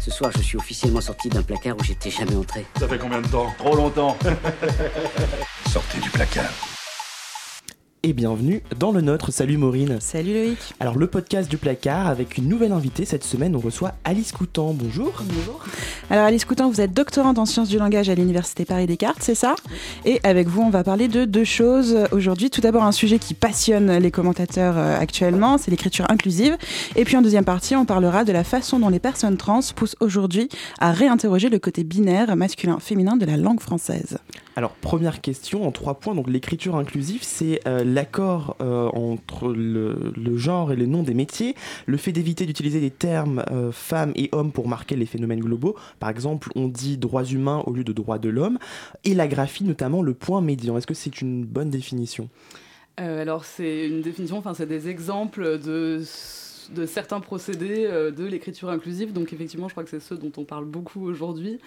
Ce soir, je suis officiellement sorti d'un placard où j'étais jamais entré. Ça fait combien de temps? Trop longtemps. Sortez du placard et bienvenue dans le nôtre. Salut Maureen. Salut Loïc. Alors le podcast du placard avec une nouvelle invitée. Cette semaine, on reçoit Alice Coutan. Bonjour. Bonjour. Alors Alice Coutan, vous êtes doctorante en sciences du langage à l'Université Paris Descartes, c'est ça? Et avec vous, on va parler de deux choses aujourd'hui. Tout d'abord, un sujet qui passionne les commentateurs euh, actuellement, c'est l'écriture inclusive. Et puis en deuxième partie, on parlera de la façon dont les personnes trans poussent aujourd'hui à réinterroger le côté binaire masculin-féminin de la langue française. Alors, première question en trois points. Donc, l'écriture inclusive, c'est euh, l'accord euh, entre le, genre et le nom des métiers, le fait d'éviter d'utiliser des termes euh, femmes et hommes pour marquer les phénomènes globaux. Par exemple, on dit droits humains au lieu de droits de l'homme, et la graphie, notamment le point médian. Est-ce que c'est une bonne définition? Alors, c'est une définition, enfin, c'est des exemples de de certains procédés de l'écriture inclusive. Donc effectivement, je crois que c'est ceux dont on parle beaucoup aujourd'hui.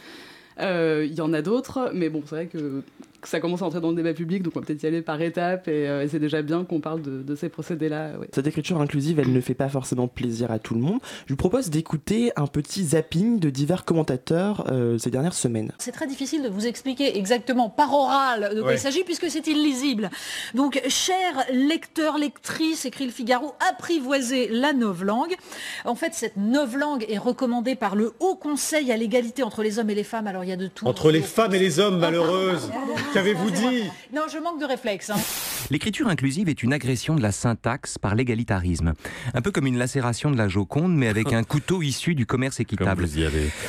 Euh, il y en a d'autres, mais bon, c'est vrai que ça commence à entrer dans le débat public, donc on va peut-être y aller par étapes, et, euh, c'est déjà bien qu'on parle de, ces procédés-là. Cette écriture inclusive, elle ne fait pas forcément plaisir à tout le monde. Je vous propose d'écouter un petit zapping de divers commentateurs euh, ces dernières semaines. C'est très difficile de vous expliquer exactement par oral de quoi il s'agit, puisque c'est illisible. Donc, chers lecteurs, lectrices, écrit le Figaro, apprivoisez la novlangue. En fait, cette novlangue est recommandée par le Haut Conseil à l'égalité entre les hommes et les femmes. Alors, il y a de tout. Entre les femmes et les hommes, malheureuses Qu'avez-vous dit Non, je manque de réflexe. Hein. L'écriture inclusive est une agression de la syntaxe par l'égalitarisme. Un peu comme une lacération de la Joconde, mais avec un couteau issu du commerce équitable.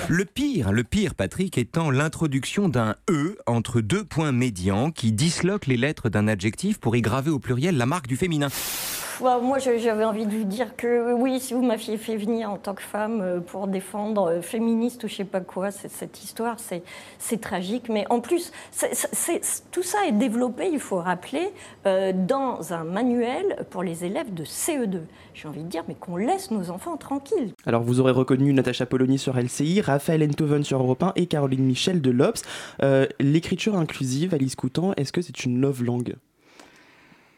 Le pire, le pire, Patrick, étant l'introduction d'un E entre deux points médians qui disloquent les lettres d'un adjectif pour y graver au pluriel la marque du féminin moi, j'avais envie de lui dire que oui, si vous m'aviez fait venir en tant que femme euh, pour défendre euh, féministe ou je sais pas quoi, cette histoire, c'est tragique. Mais en plus, tout ça est développé, il faut rappeler, euh, dans un manuel pour les élèves de CE2. J'ai envie de dire, mais qu'on laisse nos enfants tranquilles. Alors, vous aurez reconnu Natacha Polony sur LCI, Raphaël Enthoven sur Europe 1 et Caroline Michel de l'Obs. L'écriture inclusive, Alice Coutan, est-ce que c'est une love langue?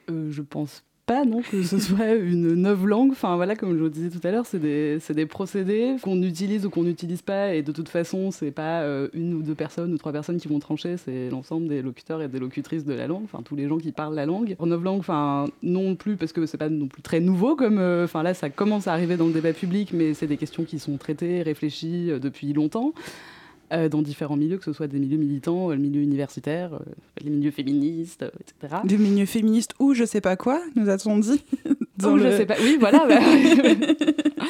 Je pense pas non que ce soit une neuve langue. Enfin voilà, comme je vous disais tout à l'heure, c'est des, des, procédés qu'on utilise ou qu'on n'utilise pas, et de toute façon, c'est pas euh, une ou deux personnes ou trois personnes qui vont trancher, c'est l'ensemble des locuteurs et des locutrices de la langue, enfin tous les gens qui parlent la langue. En neuve langue, enfin non plus parce que c'est pas non plus très nouveau comme, euh, enfin là, ça commence à arriver dans le débat public, mais c'est des questions qui sont traitées, réfléchies euh, depuis longtemps. Euh, dans différents milieux, que ce soit des milieux militants, le milieu universitaire, euh, les milieux féministes, etc. Du milieu féministe ou je sais pas quoi, nous a-t-on dit Ou je sais pas. Oui, voilà. Bah,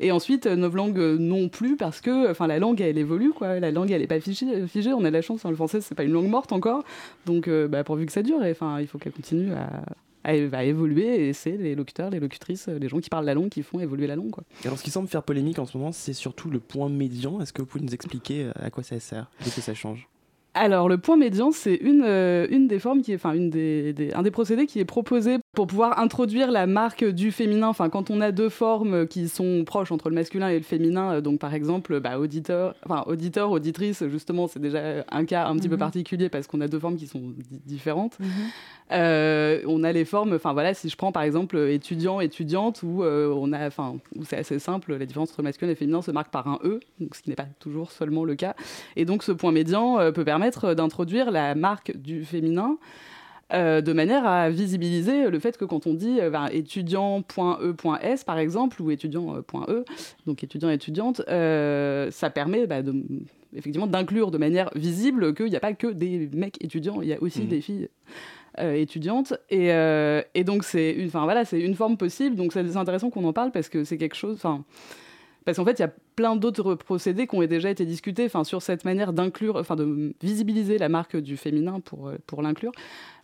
et ensuite, euh, nos langues non plus, parce que enfin, la langue, elle évolue. Quoi. La langue, elle n'est pas figée, figée. On a la chance, hein, le français, c'est pas une langue morte encore. Donc, bah, pourvu que ça dure, enfin, il faut qu'elle continue à, à, évoluer et c'est les locuteurs, les locutrices, les gens qui parlent la langue qui font évoluer la langue. Quoi. Alors ce qui semble faire polémique en ce moment, c'est surtout le point médian. Est-ce que vous pouvez nous expliquer euh, à quoi ça sert et que ça change? Alors, le point médian, c'est une, euh, une des formes qui est, enfin, une des, un des procédés qui est proposé pour pouvoir introduire la marque du féminin. Enfin, quand on a deux formes qui sont proches entre le masculin et le féminin, euh, donc par exemple, bah, auditeur, enfin, auditeur, auditrice, justement, c'est déjà un cas un petit peu mhm. particulier parce qu'on a deux formes qui sont différentes. Mhm. Euh, on a les formes, enfin voilà, si je prends par exemple étudiant, étudiante, où on a, enfin, c'est assez simple, la différence entre masculin et féminin se marque par un E, donc ce qui n'est pas toujours seulement le cas. Et donc ce point médian peut permettre d'introduire la marque du féminin euh, de manière à visibiliser le fait que quand on dit euh, ben, étudiant.e.s par exemple ou étudiant.e, donc étudiant étudiante, euh, ça permet bah, de, effectivement d'inclure de manière visible qu'il n'y a pas que des mecs étudiants, il y a aussi mmh. des filles. étudiantes et, et donc c'est une, enfin voilà, c'est une forme possible. Donc c'est intéressant qu'on en parle parce que c'est quelque chose. Enfin, parce qu'en fait, il y a plein d'autres procédés qui ont déjà été discutés enfin, sur cette manière d'inclure, enfin, de visibiliser la marque du féminin pour, euh, pour l'inclure.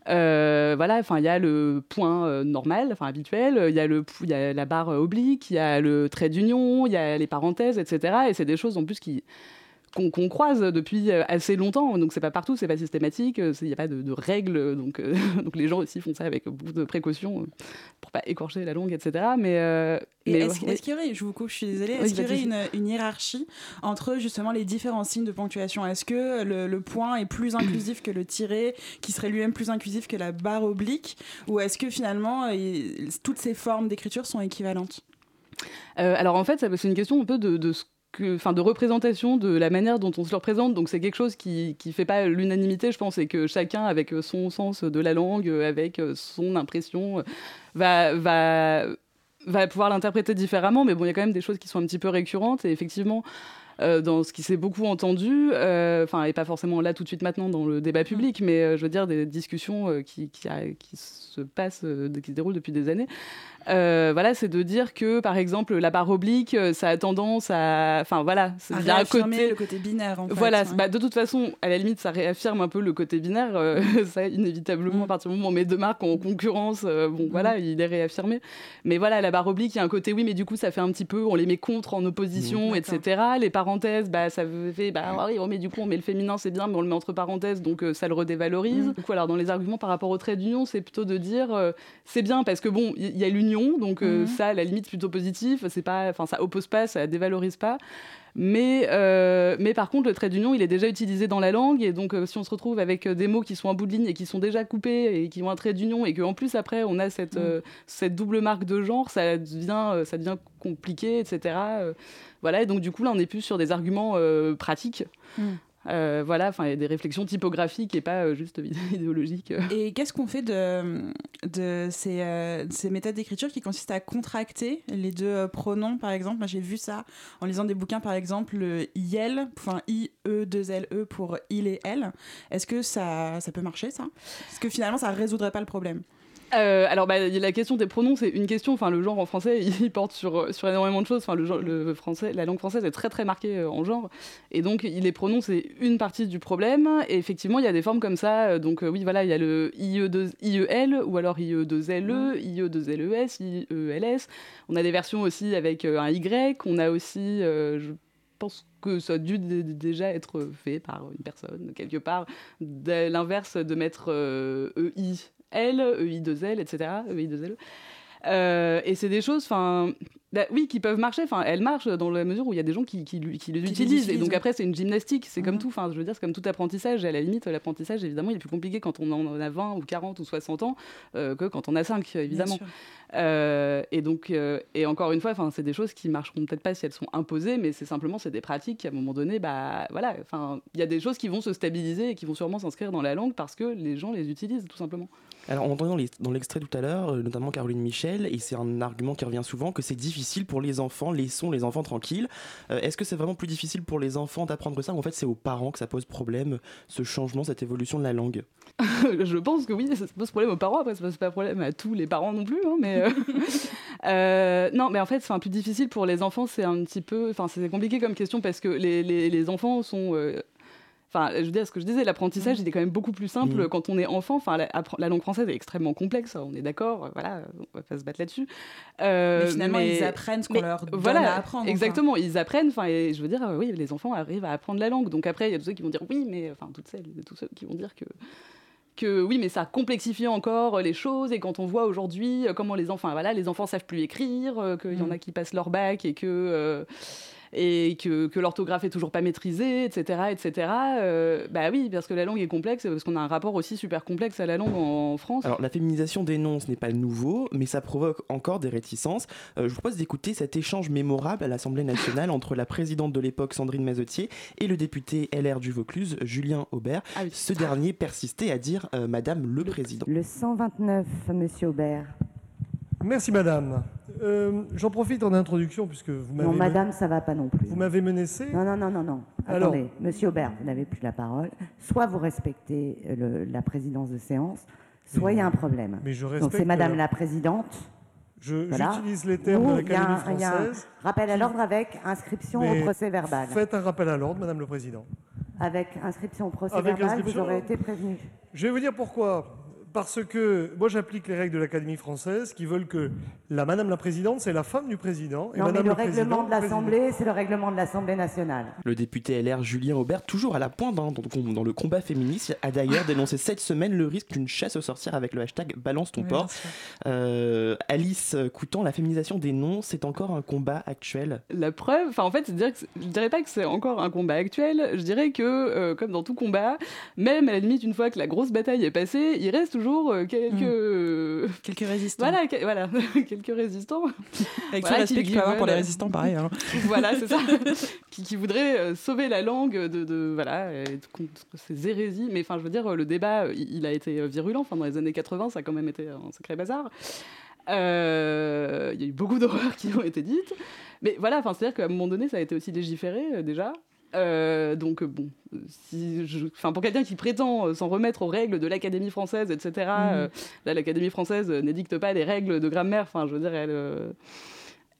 Euh, voilà, enfin, il y a le point euh, normal, enfin habituel, il y, a le, y a la barre oblique, il y a le trait d'union, il y a les parenthèses, etc. Et c'est des choses en plus qui, qu'on croise depuis euh, assez longtemps. Donc c'est pas partout, c'est pas systématique, euh, il n'y a pas de, règles. Donc, euh, donc les gens aussi font ça avec beaucoup de précautions pour pas écorcher la langue, etc. Mais, est-ce qu'il y aurait, je vous coupe, je suis désolée, est-ce qu'il y aurait une, hiérarchie entre justement les différents signes de ponctuation? Est-ce que le, point est plus inclusif que le tiré, qui serait lui-même plus inclusif que la barre oblique? Ou est-ce que finalement toutes ces formes d'écriture sont équivalentes? Alors en fait, c'est une question un peu de, de ce enfin de représentation de la manière dont on se le représente. Donc c'est quelque chose qui qui fait pas l'unanimité, je pense, et que chacun avec son sens de la langue, avec son impression, va va va pouvoir l'interpréter différemment. Mais bon, il y a quand même des choses qui sont un petit peu récurrentes et effectivement. Euh, dans ce qui s'est beaucoup entendu, euh, enfin, et pas forcément là tout de suite maintenant dans le débat public, mais euh, je veux dire des discussions qui, qui, qui, se passent, qui se déroulent depuis des années, euh, voilà, c'est de dire que, par exemple, la barre oblique, euh, ça a tendance à, enfin voilà, un côté, le côté binaire. En fait, voilà, bah, de toute façon, à la limite, ça réaffirme un peu le côté binaire. Euh, ça, inévitablement, à mm. partir du moment où on met deux marques en concurrence, bon, mm. voilà, il est réaffirmé. Mais voilà, la barre oblique, il y a un côté, oui, mais du coup, ça fait un petit peu, on les met contre, en opposition, mm. etc. Les parenthèses, bah, ça fait, bah, oui, oh, mais du coup, on met le féminin, c'est bien, mais on le met entre parenthèses, donc ça le redévalorise. Du coup, alors, dans les arguments par rapport au trait d'union, c'est plutôt de dire, c'est bien parce que bon, il y, a l'union donc euh, mhm. ça, à la limite, plutôt positif. C'est pas, enfin, ça oppose pas, ça dévalorise pas. Mais, euh, mais par contre, le trait d'union, il est déjà utilisé dans la langue. Et donc, euh, si on se retrouve avec des mots qui sont en bout de ligne et qui sont déjà coupés et qui ont un trait d'union, et qu'en plus, après, on a cette, mhm. cette double marque de genre, ça devient, ça devient compliqué, etc. voilà. Et donc, du coup, là, on est plus sur des arguments pratiques. Mhm. Euh, voilà, enfin, il y a des réflexions typographiques et pas euh, juste idéologiques. Et qu'est-ce qu'on fait de, de ces, euh, ces méthodes d'écriture qui consistent à contracter les deux pronoms, par exemple? Moi, j'ai vu ça en lisant des bouquins, par exemple, le IL, enfin I-E-2-L-E pour il et elle. Est-ce que ça, ça peut marcher, ça? Est-ce que finalement, ça résoudrait pas le problème euh, alors, bah, la question des pronoms, c'est une question. Enfin, le genre en français, il porte sur, sur énormément de choses. Enfin, le, français, la langue française est très très marquée euh, en genre, et donc les pronoms, c'est une partie du problème. Et effectivement, il y a des formes comme ça. Euh, donc oui, voilà, il y a le IE2, IEL ou alors IE2LE, IE2LES, IELS. On a des versions aussi avec un Y. On a aussi, je pense que ça a dû déjà être fait par une personne quelque part. L'inverse de mettre EI L, EI2L, etc. EI2L. Euh, et c'est des choses, enfin, bah, oui, qui peuvent marcher. Enfin, elles marchent dans la mesure où il y a des gens qui, qui, qui les utilisent. et donc après, c'est une gymnastique. C'est comme mhm. tout. Enfin, je veux dire, c'est comme tout apprentissage. À la limite, l'apprentissage, évidemment, il est plus compliqué quand on en a 20 ou 40 ou 60 ans euh, que quand on a 5, évidemment. Euh, et donc, et encore une fois, enfin, c'est des choses qui marcheront peut-être pas si elles sont imposées, mais c'est simplement c'est des pratiques. À un moment donné, bah voilà. Enfin, il y a des choses qui vont se stabiliser et qui vont sûrement s'inscrire dans la langue parce que les gens les utilisent tout simplement. Alors, on entendait dans l'extrait tout à l'heure, euh, notamment Caroline Michel, et c'est un argument qui revient souvent, que c'est difficile pour les enfants, laissons les enfants tranquilles. Euh, est-ce que c'est vraiment plus difficile pour les enfants d'apprendre ça ou en fait c'est aux parents que ça pose problème, ce changement, cette évolution de la langue? Je pense que oui, ça pose problème aux parents, après ça pose pas problème à tous les parents non plus, hein, mais... Euh, non, mais en fait, c'est plus difficile pour les enfants, c'est un petit peu... Enfin, c'est compliqué comme question parce que les, les enfants sont Enfin, je veux dire, ce que je disais, l'apprentissage, mm. il est quand même beaucoup plus simple mm. quand on est enfant. Enfin, la, langue française est extrêmement complexe, on est d'accord, voilà, on va pas se battre là-dessus. Euh, mais finalement, ils apprennent ce qu'on leur donne voilà, à apprendre. Exactement, ils apprennent, enfin, et je veux dire, oui, les enfants arrivent à apprendre la langue. Donc après, il y a tous ceux qui vont dire oui, mais, enfin, toutes celles, tous ceux qui vont dire que que oui, mais ça complexifie encore les choses. Et quand on voit aujourd'hui comment les enfants, voilà, les enfants savent plus écrire, euh, qu'il y en mm. a qui passent leur bac et que euh, et que, que l'orthographe est toujours pas maîtrisée, etc., etc. Euh, bah oui, parce que la langue est complexe, parce qu'on a un rapport aussi super complexe à la langue en, France. Alors la féminisation des noms, ce n'est pas nouveau, mais ça provoque encore des réticences. Euh, je vous propose d'écouter cet échange mémorable à l'Assemblée nationale entre la présidente de l'époque, Sandrine Mazotier, et le député LR du Vaucluse, Julien Aubert. Ah Ce dernier persistait à dire euh, Madame le, le Président. Le 129, Monsieur Aubert. Merci Madame. Euh, j'en profite en introduction puisque vous m'avez. Non, madame, ça va pas non plus. Vous m'avez menacé Non, non, non, non, non. Attendez, monsieur Aubert, vous n'avez plus la parole. Soit vous respectez euh, la présidence de séance, soit il y a un problème. Mais je respecte. Donc c'est madame la présidente. J'utilise les termes de l'Académie française. Y a un rappel à l'ordre avec inscription au procès verbal. Faites un rappel à l'ordre, madame le président. Avec inscription au procès verbal, vous aurez été prévenu. Je vais vous dire pourquoi parce que moi j'applique les règles de l'Académie française qui veulent que la Madame la Présidente, c'est la femme du Président. Et non, mais le, règlement de l'Assemblée, c'est le règlement de l'Assemblée nationale. Le député LR Julien Aubert, toujours à la pointe dans, dans, le combat féministe, a d'ailleurs dénoncé cette semaine le risque d'une chasse aux sorcières avec le hashtag Balance ton port. Euh, Alice Coutant, la féminisation des noms, c'est encore un combat actuel? La preuve, enfin en fait, dire que je dirais pas que c'est encore un combat actuel, je dirais que, euh, comme dans tout combat, même à la limite, une fois que la grosse bataille est passée, il reste toujours jour quelques mmh. quelques résistants. Voilà, voilà, quelques résistants. Avec voilà, tout qu'il avoir pour les résistants, pareil. Hein. voilà, c'est ça. qui, qui voudraient sauver la langue de, de voilà contre ces hérésies. Mais enfin, je veux dire, le débat, il, il a été virulent. Enfin, dans les années 80, ça a quand même été un sacré bazar. Euh, il y a eu beaucoup d'horreurs qui ont été dites. Mais voilà, c'est-à-dire qu'à un moment donné, ça a été aussi légiféré euh, déjà. Euh, donc bon, si je, pour quelqu'un qui prétend s'en remettre aux règles de l'Académie française, etc. Mhm. là, l'Académie française n'édicte pas les règles de grammaire. Enfin, je veux dire, elle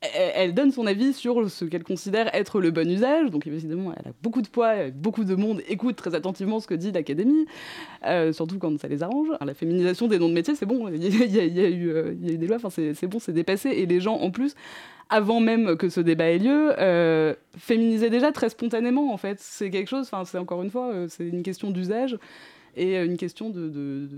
elle donne son avis sur ce qu'elle considère être le bon usage. Donc évidemment, elle a beaucoup de poids, beaucoup de monde écoute très attentivement ce que dit l'Académie, euh, surtout quand ça les arrange. la féminisation des noms de métiers, c'est bon, il y, a eu des lois, enfin, c'est bon, c'est dépassé. Et les gens, en plus, avant même que ce débat ait lieu, euh, féminisaient déjà très spontanément, en fait. C'est quelque chose, enfin, c'est encore une fois, euh, c'est une question d'usage et une question de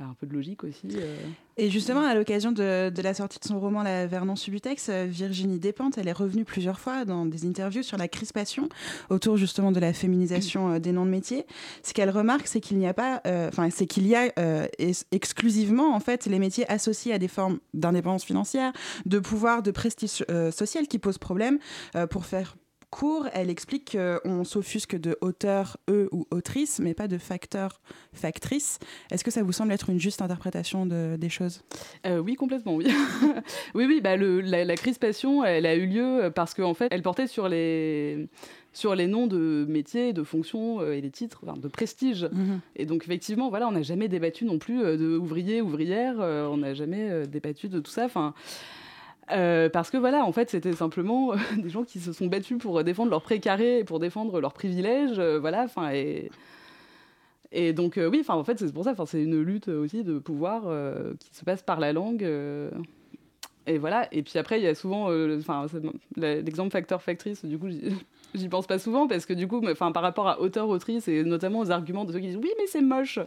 un peu de logique aussi. Euh. Et justement, à l'occasion de, la sortie de son roman La Vernon Subutex, euh, Virginie Despentes, elle est revenue plusieurs fois dans des interviews sur la crispation autour justement de la féminisation euh, des noms de métiers. Ce qu'elle remarque, c'est qu'il n'y a pas, enfin, c'est qu'il y a exclusivement en fait les métiers associés à des formes d'indépendance financière, de pouvoir, de prestige social qui posent problème pour faire cours, elle explique qu'on s'offusque de auteur, eux ou autrice, mais pas de facteur, factrice. Est-ce que ça vous semble être une juste interprétation de, des choses? Euh, Oui, complètement, oui. oui, oui, bah, le, la, crispation, elle a eu lieu parce qu'en en fait, elle portait sur les sur les noms de métiers, de fonctions euh, et les titres de prestige. Mhm. Et donc effectivement, voilà, on n'a jamais débattu non plus euh, de ouvriers, ouvrières, on n'a jamais débattu de tout ça. Enfin, euh, parce que voilà, en fait, c'était simplement euh, des gens qui se sont battus pour défendre leur précaré pour défendre leurs privilèges, euh, voilà, enfin, et, donc, oui, enfin, en fait, c'est pour ça, c'est une lutte aussi de pouvoir qui se passe par la langue. et voilà, et puis après, il y a souvent, enfin, l'exemple facteur-factrice, du coup, j'y pense pas souvent parce que du coup, enfin, par rapport à auteur-autrice et notamment aux arguments de ceux qui disent oui, mais c'est moche.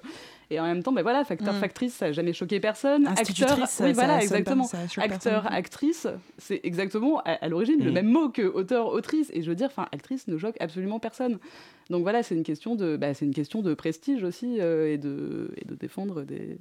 Et en même temps, ben voilà, facteur, mm. factrice, ça n'a jamais choqué personne. Acteur, oui, voilà, exactement. Acteur, actrice, c'est exactement à, l'origine le mm. même mot que auteur, autrice. Et je veux dire, enfin, actrice ne choque absolument personne. Donc voilà, c'est une question de, bah, c'est une question de prestige aussi euh, et de, et de défendre des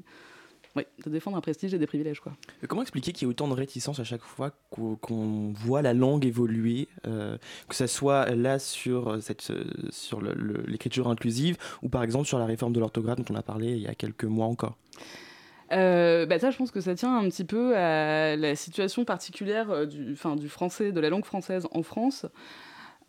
oui, de défendre un prestige et des privilèges. Quoi. Comment expliquer qu'il y ait autant de réticence à chaque fois qu'on voit la langue évoluer, euh, que ce soit là sur, euh, cette, euh, sur l'écriture inclusive ou par exemple sur la réforme de l'orthographe dont on a parlé il y a quelques mois encore? Bah ça, je pense que ça tient un petit peu à la situation particulière du, du français, de la langue française en France.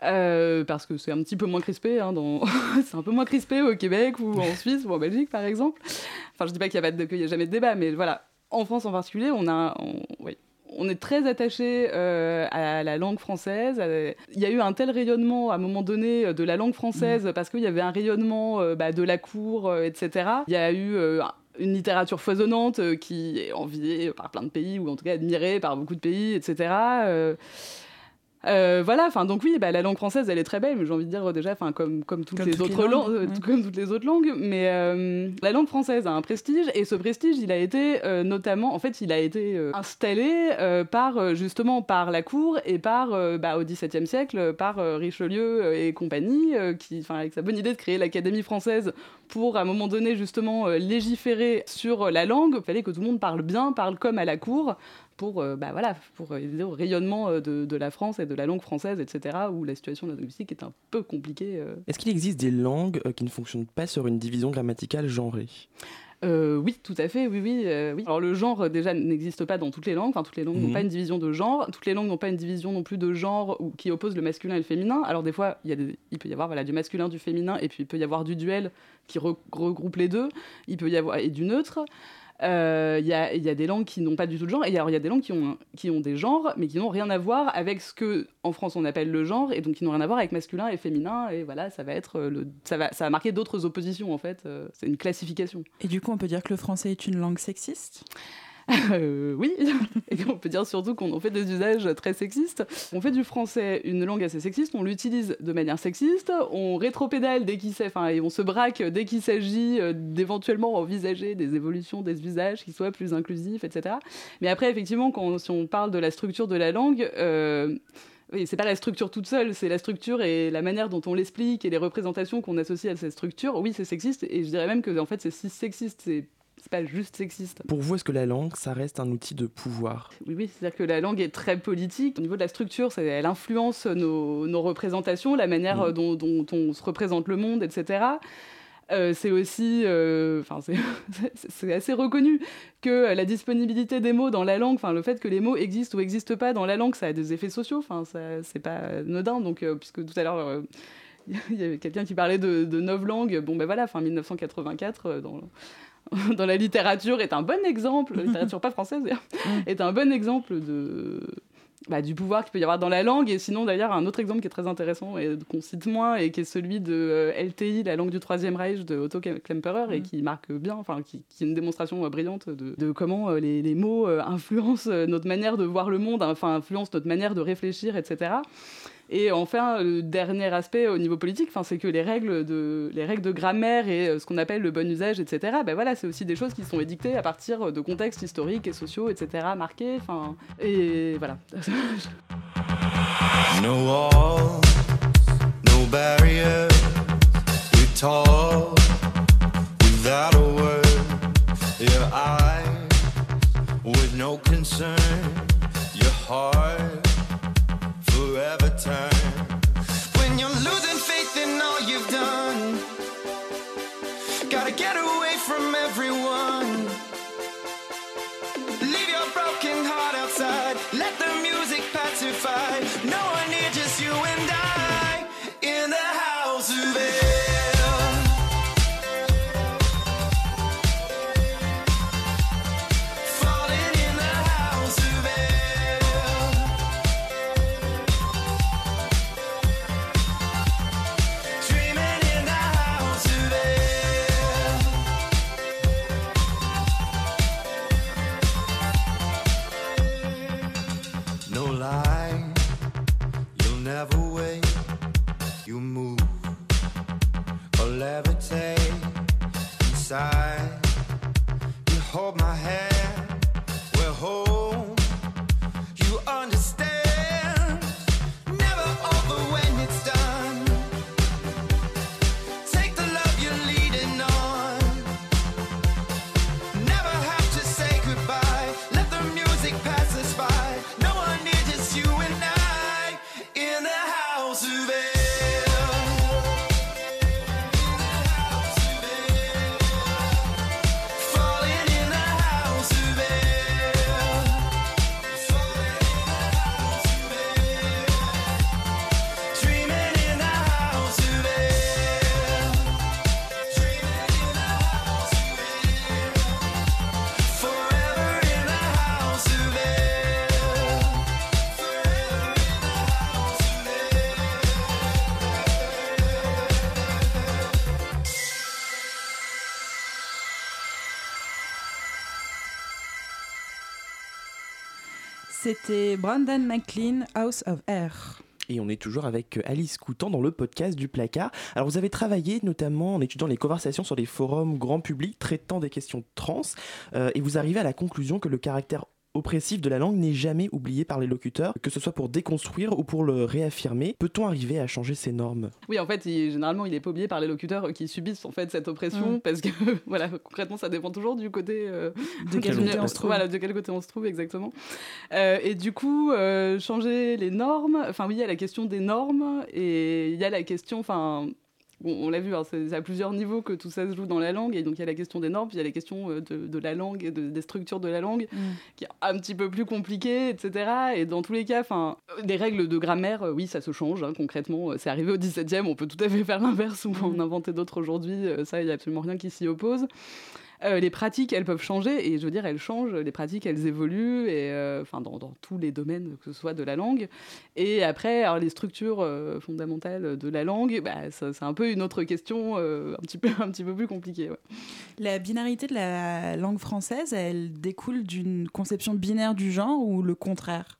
Euh, parce que c'est un petit peu moins crispé, hein, dans... c'est un peu moins crispé au Québec ou en Suisse ou en Belgique par exemple. Enfin, je dis pas qu'il n'y a, jamais de débat, mais voilà, en France en particulier, on a, oui, on est très attaché euh, à la langue française. Il y a eu un tel rayonnement à un moment donné de la langue française mmh. parce qu'il y avait un rayonnement euh, bah, de la cour, etc. Il y a eu une littérature foisonnante qui est enviée par plein de pays ou en tout cas admirée par beaucoup de pays, etc. Euh, voilà, enfin donc oui, bah, la langue française, elle est très belle, mais j'ai envie de dire déjà, enfin comme comme toutes les autres langues, euh, comme toutes les autres langues, mais euh, la langue française a un prestige et ce prestige, il a été notamment, en fait, il a été installé par justement par la cour et par bah, au XVIIe siècle par Richelieu et compagnie, qui, enfin avec sa bonne idée de créer l'Académie française pour à un moment donné justement légiférer sur la langue, il fallait que tout le monde parle bien, parle comme à la cour pour, euh, bah, voilà, pour aider au rayonnement euh, de, de, la France et de la langue française, etc., où la situation linguistique est un peu compliquée. Euh. Est-ce qu'il existe des langues qui ne fonctionnent pas sur une division grammaticale genrée? Oui, tout à fait, oui, oui, oui. Alors le genre déjà n'existe pas dans toutes les langues, enfin toutes les langues n'ont mhm. pas une division de genre, toutes les langues n'ont pas une division non plus de genre ou, qui oppose le masculin et le féminin. Alors des fois, il, y a il peut y avoir voilà, du masculin, du féminin, et puis il peut y avoir du duel qui regroupe les deux, il peut y avoir et du neutre. Il euh, y, a, y, a, des langues qui n'ont pas du tout de genre, et il y a des langues qui ont, des genres, mais qui n'ont rien à voir avec ce que en France on appelle le genre, et donc qui n'ont rien à voir avec masculin et féminin, et voilà, ça va être le, ça va, ça va marquer d'autres oppositions en fait. Euh, c'est une classification. Et du coup, on peut dire que le français est une langue sexiste? Euh, oui, et on peut dire surtout qu'on en fait des usages très sexistes. On fait du français une langue assez sexiste, on l'utilise de manière sexiste, on rétropédale dès qu'il enfin, et on se braque dès qu'il s'agit euh, d'éventuellement envisager des évolutions des usages qui soient plus inclusifs, etc. Mais après, effectivement, quand si on parle de la structure de la langue, euh, oui, c'est pas la structure toute seule, c'est la structure et la manière dont on l'explique et les représentations qu'on associe à cette structure. Oui, c'est sexiste et je dirais même que en fait c'est si sexiste, c'est c'est pas juste sexiste. Pour vous, est-ce que la langue, ça reste un outil de pouvoir? Oui, oui, c'est-à-dire que la langue est très politique. Au niveau de la structure, elle influence nos, nos, représentations, la manière mmh. dont, dont, on se représente le monde, etc. Euh, c'est aussi, euh, enfin c'est assez reconnu que la disponibilité des mots dans la langue, enfin le fait que les mots existent ou n'existent pas dans la langue, ça a des effets sociaux. Enfin c'est pas anodin. Donc euh, puisque tout à l'heure il y avait quelqu'un qui parlait de, de langues, bon ben voilà, fin 1984 dans dans la littérature est un bon exemple, la littérature pas française est un bon exemple de, bah, du pouvoir qu'il peut y avoir dans la langue. Et sinon, d'ailleurs, un autre exemple qui est très intéressant et qu'on cite moins, et qui est celui de euh, LTI, la langue du Troisième Reich de Otto Klemperer, et mm. qui marque bien, enfin, qui, qui, est une démonstration euh, brillante de, de comment euh, les, les, mots influencent notre manière de voir le monde, enfin, influencent notre manière de réfléchir, etc. Et enfin, le dernier aspect au niveau politique, c'est que les règles, de, les règles de grammaire et euh, ce qu'on appelle le bon usage, etc., ben voilà, c'est aussi des choses qui sont édictées à partir de contextes historiques et sociaux, etc., marqués. Et voilà. no walls, no barriers, we talk without a word. Your eyes with no concern, your heart. Forever turn. When you're losing faith in all you've done, gotta get away from everyone. Leave your broken heart outside, Brandon McLean, House of Air. Et on est toujours avec Alice Coutan dans le podcast du placard. Alors vous avez travaillé notamment en étudiant les conversations sur les forums grand public traitant des questions trans euh, et vous arrivez à la conclusion que le caractère oppressif de la langue n'est jamais oublié par les locuteurs, que ce soit pour déconstruire ou pour le réaffirmer. Peut-on arriver à changer ces normes? Oui, en fait, généralement, il est pas oublié par les locuteurs qui subissent en fait cette oppression, mm. parce que voilà, concrètement, ça dépend toujours du côté euh, de quel côté on se trouve. Voilà, de quel côté on se trouve exactement. Euh, et du coup, euh, changer les normes. Enfin, oui, il y a la question des normes et il y a la question, enfin on l'a vu, hein, c'est à plusieurs niveaux que tout ça se joue dans la langue. Et donc, il y a la question des normes, puis il y a la question euh, de, la langue et des structures de la langue, mm. qui est un petit peu plus compliquée, etc. Et dans tous les cas, des règles de grammaire, euh, oui, ça se change hein, concrètement. C'est arrivé au 17e, on peut tout à fait faire l'inverse ou en mm. inventer d'autres aujourd'hui. Euh, ça, il n'y a absolument rien qui s'y oppose. Euh, les pratiques, elles peuvent changer, et je veux dire, elles changent, les pratiques, elles évoluent, et, euh, enfin, dans, tous les domaines, que ce soit de la langue. Et après, alors, les structures euh, fondamentales de la langue, bah, c'est un peu une autre question, un, petit peu, un petit peu plus compliquée. La binarité de la langue française, elle découle d'une conception binaire du genre ou le contraire?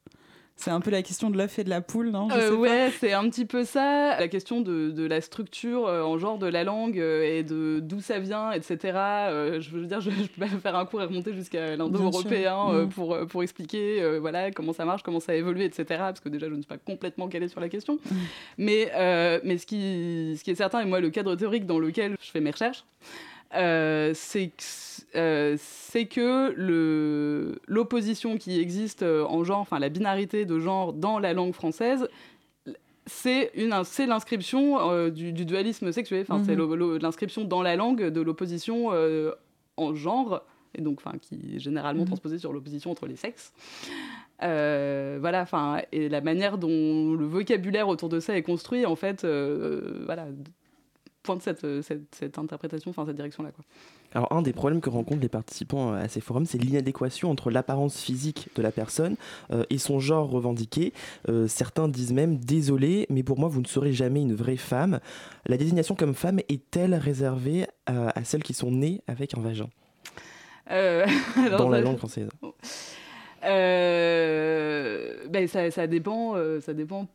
C'est un peu la question de l'œuf et de la poule, non? Euh, Ouais, c'est un petit peu ça. La question de, de la structure euh, en genre de la langue euh, et de d'où ça vient, etc. je veux dire, je, peux pas faire un cours et remonter jusqu'à l'indo-européen mm. pour, pour expliquer voilà, comment ça marche, comment ça a évolué, etc. Parce que déjà, je ne suis pas complètement calée sur la question. Mm. Mais, mais ce, qui, ce qui est certain, et moi, le cadre théorique dans lequel je fais mes recherches, c'est que l'opposition qui existe en genre, enfin la binarité de genre dans la langue française, c'est l'inscription du, dualisme sexuel, enfin, c'est mhm. l'inscription dans la langue de l'opposition en genre, et donc, enfin, qui est généralement mhm. transposée sur l'opposition entre les sexes. Euh, voilà, enfin, et la manière dont le vocabulaire autour de ça est construit, en fait, euh, voilà, pointe cette, cette, interprétation, enfin cette direction-là. Alors un des problèmes que rencontrent les participants à ces forums, c'est l'inadéquation entre l'apparence physique de la personne euh, et son genre revendiqué. certains disent même désolé, mais pour moi vous ne serez jamais une vraie femme. La désignation comme femme est-elle réservée à, celles qui sont nées avec un vagin? Dans la langue française. Euh, ben ça, ça, dépend, euh, ça dépend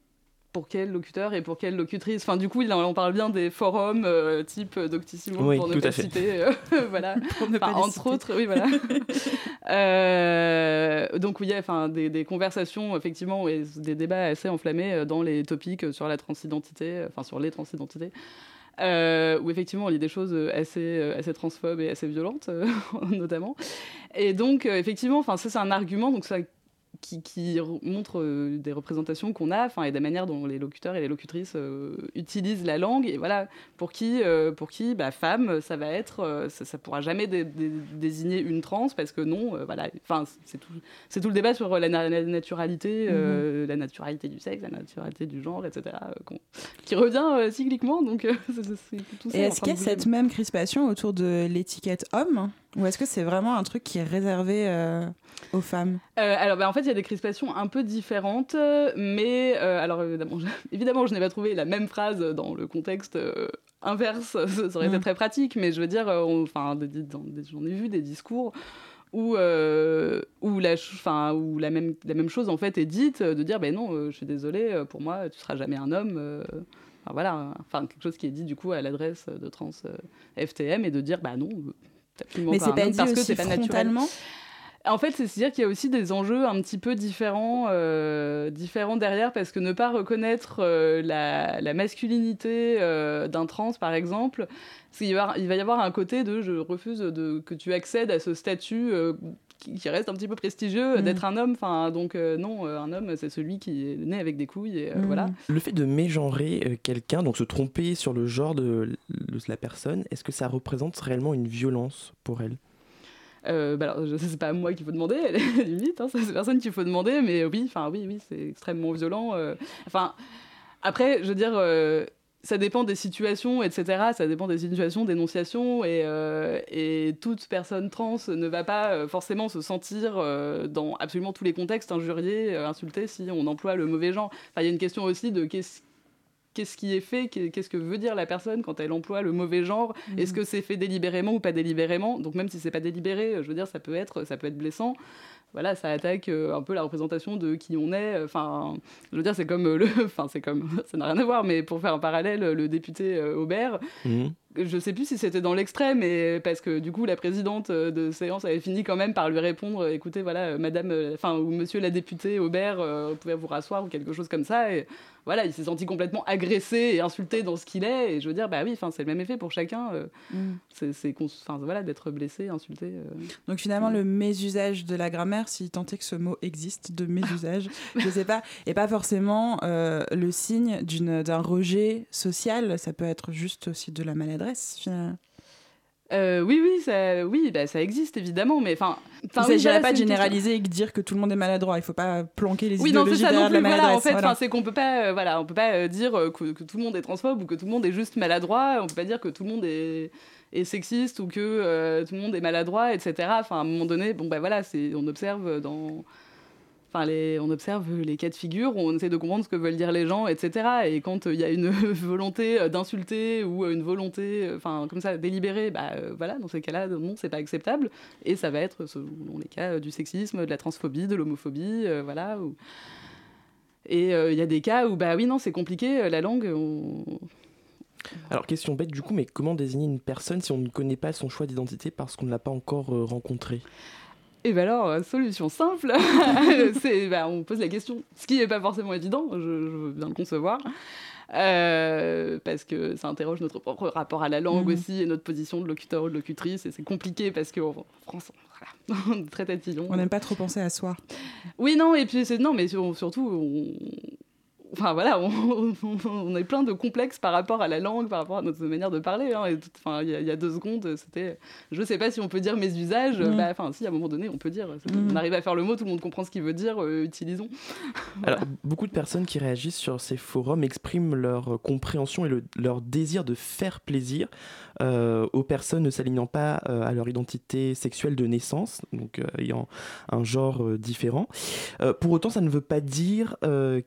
pour quel locuteur et pour quelle locutrice. Enfin, du coup, on parle bien des forums euh, type Doctissimo pour ne pas citer, voilà. entre autres, oui, voilà. donc oui, enfin, des, des, conversations effectivement et des débats assez enflammés dans les topics sur la transidentité, enfin sur les transidentités. Euh, où effectivement il y a des choses assez, euh, assez transphobes et assez violentes, euh, notamment. Et donc, effectivement, ça c'est un argument, donc ça qui, qui montre euh, des représentations qu'on a, enfin, et des manières dont les locuteurs et les locutrices euh, utilisent la langue. Et voilà, pour qui, euh, pour qui, bah, femme, ça va être, ça, ça, pourra jamais désigner une trans parce que non, voilà. Enfin, c'est tout, c'est tout le débat sur la, naturalité, mm-hmm. la naturalité du sexe, la naturalité du genre, etc. qui revient cycliquement. Donc, tout ça et est-ce qu'il y a cette même crispation autour de l'étiquette homme? Ou est-ce que c'est vraiment un truc qui est réservé euh, aux femmes? Euh, Alors, bah, en fait, il y a des crispations un peu différentes, mais euh, alors évidemment, je, évidemment, je n'ai pas trouvé la même phrase dans le contexte inverse. Ça aurait été mm. très pratique, mais je veux dire, enfin, j'en ai vu des discours où, où, la, fin, où la, même, la même chose en fait est dite, de dire, ben non, je suis désolée, pour moi, tu seras jamais un homme. Enfin, voilà, enfin quelque chose qui est dit du coup à l'adresse de trans FTM et de dire, bah non mais c'est pas, dit parce que c'est pas frontalement. En fait, c'est-à-dire qu'il y a aussi des enjeux un petit peu différents, euh, différents derrière, parce que ne pas reconnaître euh, la, masculinité euh, d'un trans, par exemple, il va, il va y avoir un côté de je refuse de, que tu accèdes à ce statut qui, reste un petit peu prestigieux mm. d'être un homme. Enfin, donc non, un homme, c'est celui qui est né avec des couilles. Et, mm. voilà. Le fait de mégenrer quelqu'un, donc se tromper sur le genre de, de la personne, est-ce que ça représente réellement une violence pour elle? Euh, bah alors, c'est pas à moi qu'il faut demander, limite, hein, c'est personne qu'il faut demander, mais oui, enfin oui, oui, c'est extrêmement violent. Euh. Enfin, après, je veux dire, euh, ça dépend des situations, etc. Ça dépend des situations d'énonciation, et, euh, et, toute personne trans ne va pas forcément se sentir dans absolument tous les contextes injuriée, insultée si on emploie le mauvais genre. Enfin, il y a une question aussi de qu'est-ce qu'est-ce qui est fait, qu'est-ce que veut dire la personne quand elle emploie le mauvais genre, mhm. est-ce que c'est fait délibérément ou pas délibérément? Donc même si c'est pas délibéré, je veux dire, ça peut être, ça peut être blessant. Voilà, ça attaque euh, un peu la représentation de qui on est. Enfin, je veux dire, c'est comme le, enfin c'est comme, ça n'a rien à voir, mais pour faire un parallèle, le député euh, Aubert, mhm je sais plus si c'était dans l'extrême, mais parce que du coup la présidente de séance avait fini quand même par lui répondre écoutez voilà madame enfin ou monsieur la députée Aubert euh, vous pouvez vous rasseoir ou quelque chose comme ça et voilà il s'est senti complètement agressé et insulté dans ce qu'il est et je veux dire bah oui enfin c'est le même effet pour chacun euh, mm. c'est enfin voilà d'être blessé insulté euh. donc finalement le mésusage de la grammaire si tant est que ce mot existe de mésusage je sais pas et pas forcément le signe d'une d'un rejet social ça peut être juste aussi de la maladresse euh, oui, oui, ça, oui, bah, ça existe évidemment, mais enfin, il ne s'agirait pas de généraliser et de dire que tout le monde est maladroit. Il ne faut pas planquer les oui, idéologies non, ça de la maladresse. en fait, c'est qu'on peut pas, euh, voilà, on peut pas euh, dire que, tout le monde est transphobe ou que tout le monde est juste maladroit. On peut pas dire que tout le monde est, est sexiste ou que tout le monde est maladroit, etc. Enfin, à un moment donné, bon, ben voilà, on observe dans Enfin, on observe les cas de figure, on essaie de comprendre ce que veulent dire les gens, etc. Et quand il y a une volonté d'insulter ou une volonté, enfin, comme ça, délibérée, bah voilà, dans ces cas-là, non, c'est pas acceptable. Et ça va être, dans les cas du sexisme, de la transphobie, de l'homophobie, euh, voilà. Et euh, il y a des cas où, bah oui, non, c'est compliqué, la langue. Alors, question bête du coup, mais comment désigner une personne si on ne connaît pas son choix d'identité parce qu'on ne l'a pas encore euh, rencontré? Et bien alors, solution simple, c'est bah, on pose la question, ce qui n'est pas forcément évident, je, je veux bien le concevoir. Euh, parce que ça interroge notre propre rapport à la langue mhm. aussi et notre position de locuteur ou de locutrice. Et c'est compliqué parce qu'en France, voilà, on est très tatillon. On n'aime pas trop penser à soi. Oui, non, et puis c'est non, mais surtout, on, enfin voilà, on, est plein de complexes par rapport à la langue, par rapport à notre manière de parler. Hein, enfin, il y, a deux secondes, c'était, je sais pas si on peut dire mes usages. Mm. Bah, enfin, si à un moment donné, on peut dire. Mm. On arrive à faire le mot, tout le monde comprend ce qu'il veut dire. Euh, utilisons. Alors, beaucoup de personnes qui réagissent sur ces forums expriment leur compréhension et leur désir de faire plaisir euh, aux personnes ne s'alignant pas euh, à leur identité sexuelle de naissance, donc ayant un genre différent. pour autant, ça ne veut pas dire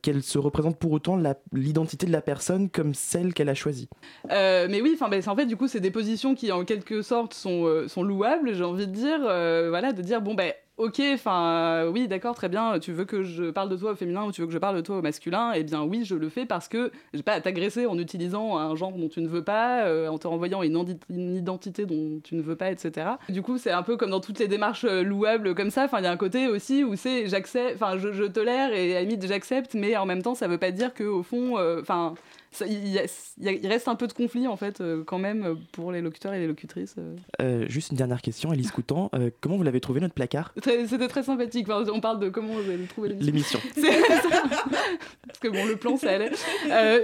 qu'elles se représentent pour autant l'identité de la personne comme celle qu'elle a choisie. Euh, mais oui, enfin, en fait, du coup, c'est des positions qui, en quelque sorte, sont, euh, sont louables, j'ai envie de dire. Euh, voilà, de dire, bon, ben ok, euh, oui, d'accord, très bien, tu veux que je parle de toi au féminin ou tu veux que je parle de toi au masculin Eh bien, oui, je le fais parce que j'ai pas à t'agresser en utilisant un genre dont tu ne veux pas, euh, en te renvoyant une, identité dont tu ne veux pas, etc. Du coup, c'est un peu comme dans toutes les démarches euh, louables comme ça. Enfin, il y a un côté aussi où c'est j'accepte, je, je, tolère et à j'accepte, mais en même temps, ça veut pas dire que au fond, enfin il, reste un peu de conflit en fait euh, quand même pour les locuteurs et les locutrices. Euh. Euh, juste une dernière question, Alice Coutan, comment vous l'avez trouvé notre placard? C'était très sympathique. on parle de comment vous avez trouvé l'émission. Parce que bon, le plan ça allait.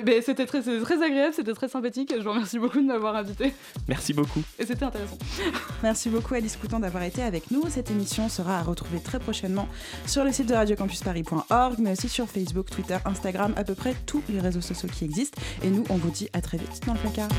mais c'était très, très agréable, c'était très sympathique. Je vous remercie beaucoup de m'avoir invité. Merci beaucoup. Et c'était intéressant. Merci beaucoup Alice Coutan d'avoir été avec nous. Cette émission sera à retrouver très prochainement sur le site de radiocampusparis.org, mais aussi sur Facebook, Twitter, Instagram, à peu près tous les réseaux sociaux qui existent. Et nous, on vous dit à très vite dans le placard.